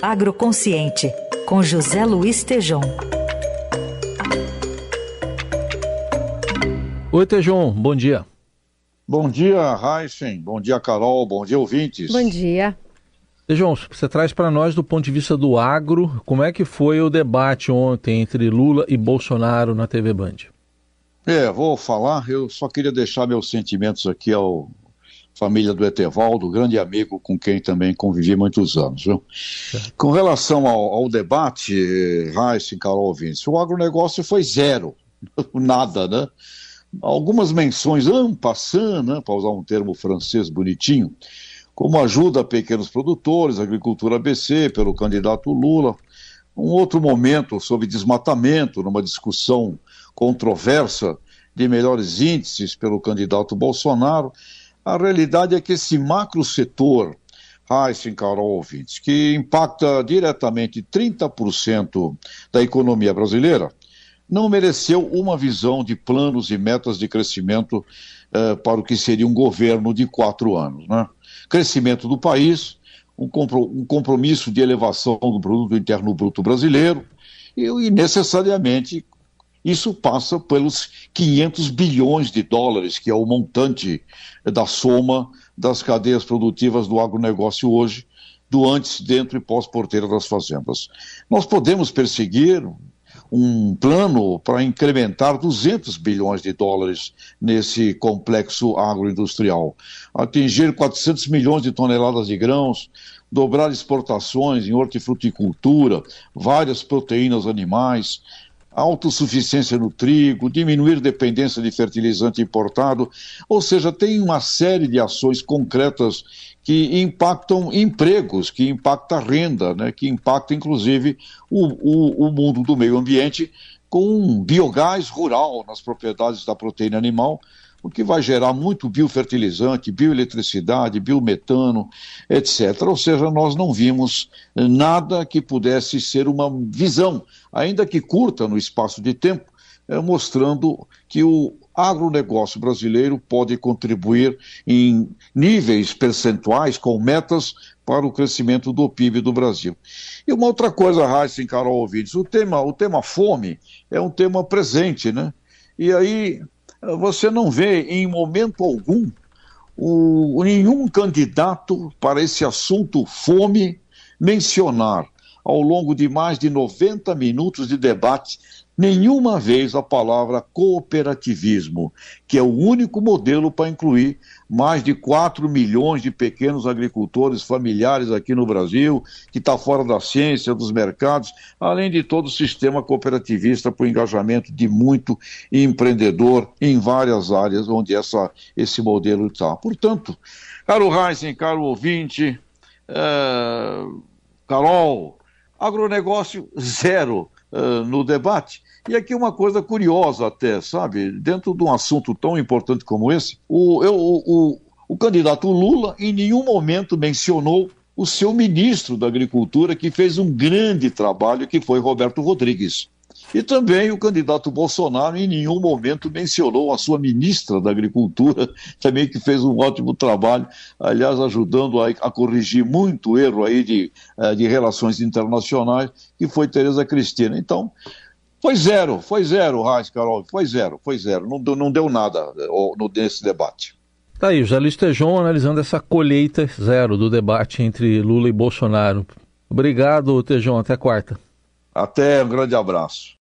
Agroconsciente, com José Luiz Tejom. Oi, Tejom, bom dia. Bom dia, Heisen. Bom dia, Carol. Bom dia, ouvintes. Bom dia. Tejom, você traz para nós, do ponto de vista do agro, como é que foi o debate ontem entre Lula e Bolsonaro na TV Band? É, vou falar. Eu só queria deixar meus sentimentos aqui ao família do Etevaldo, grande amigo com quem também convivi muitos anos. Viu? Com relação ao, ao debate, Raíssa e Carol ouvintes, o agronegócio foi zero, nada, né? Algumas menções, um né, para usar um termo francês bonitinho, como ajuda a pequenos produtores, agricultura ABC, pelo candidato Lula. Um outro momento sobre desmatamento, numa discussão controversa de melhores índices pelo candidato Bolsonaro. A realidade é que esse macro setor, Heisen, ouvintes, que impacta diretamente 30% da economia brasileira, não mereceu uma visão de planos e metas de crescimento eh, para o que seria um governo de quatro anos. Né? Crescimento do país, um, compromisso de elevação do produto interno bruto brasileiro e necessariamente isso passa pelos 500 bilhões de dólares, que é o montante da soma das cadeias produtivas do agronegócio hoje, do antes, dentro e pós-porteira das fazendas. Nós podemos perseguir um plano para incrementar 200 bilhões de dólares nesse complexo agroindustrial, atingir 400 milhões de toneladas de grãos, dobrar exportações em hortifruticultura, várias proteínas animais, autossuficiência no trigo, diminuir dependência de fertilizante importado, ou seja, tem uma série de ações concretas que impactam empregos, que impactam a renda, né, que impactam inclusive o, o, o mundo do meio ambiente com biogás rural nas propriedades da proteína animal, o que vai gerar muito biofertilizante, bioeletricidade, biometano, etc. Ou seja, nós não vimos nada que pudesse ser uma visão, ainda que curta no espaço de tempo, eh, mostrando que o agronegócio brasileiro pode contribuir em níveis percentuais com metas para o crescimento do PIB do Brasil. E uma outra coisa, Raíssa e Carol ouvintes, o tema, o tema fome é um tema presente, né? E aí você não vê em momento algum o, nenhum candidato para esse assunto fome mencionar ao longo de mais de 90 minutos de debate nenhuma vez a palavra cooperativismo, que é o único modelo para incluir mais de 4 milhões de pequenos agricultores familiares aqui no Brasil, que está fora da ciência, dos mercados, além de todo o sistema cooperativista para o engajamento de muito empreendedor em várias áreas onde essa, esse modelo está. Portanto, caro Heisen, caro ouvinte, é, Carol, agronegócio zero uh, no debate. E aqui uma coisa curiosa até, sabe? Dentro de um assunto tão importante como esse, o, eu, o, o candidato Lula em nenhum momento mencionou o seu ministro da Agricultura, que fez um grande trabalho, que foi Roberto Rodrigues. E também o candidato Bolsonaro em nenhum momento mencionou a sua ministra da Agricultura, também que fez um ótimo trabalho, aliás, ajudando a, a corrigir muito erro aí de, eh, de relações internacionais, que foi Tereza Cristina. Então, foi zero, foi zero, Raiz Carol, foi zero, foi zero, não, não deu nada eh, nesse debate. Tá aí, José Luiz Tejon analisando essa colheita zero do debate entre Lula e Bolsonaro. Obrigado, Tejon, até quarta. Até, um grande abraço.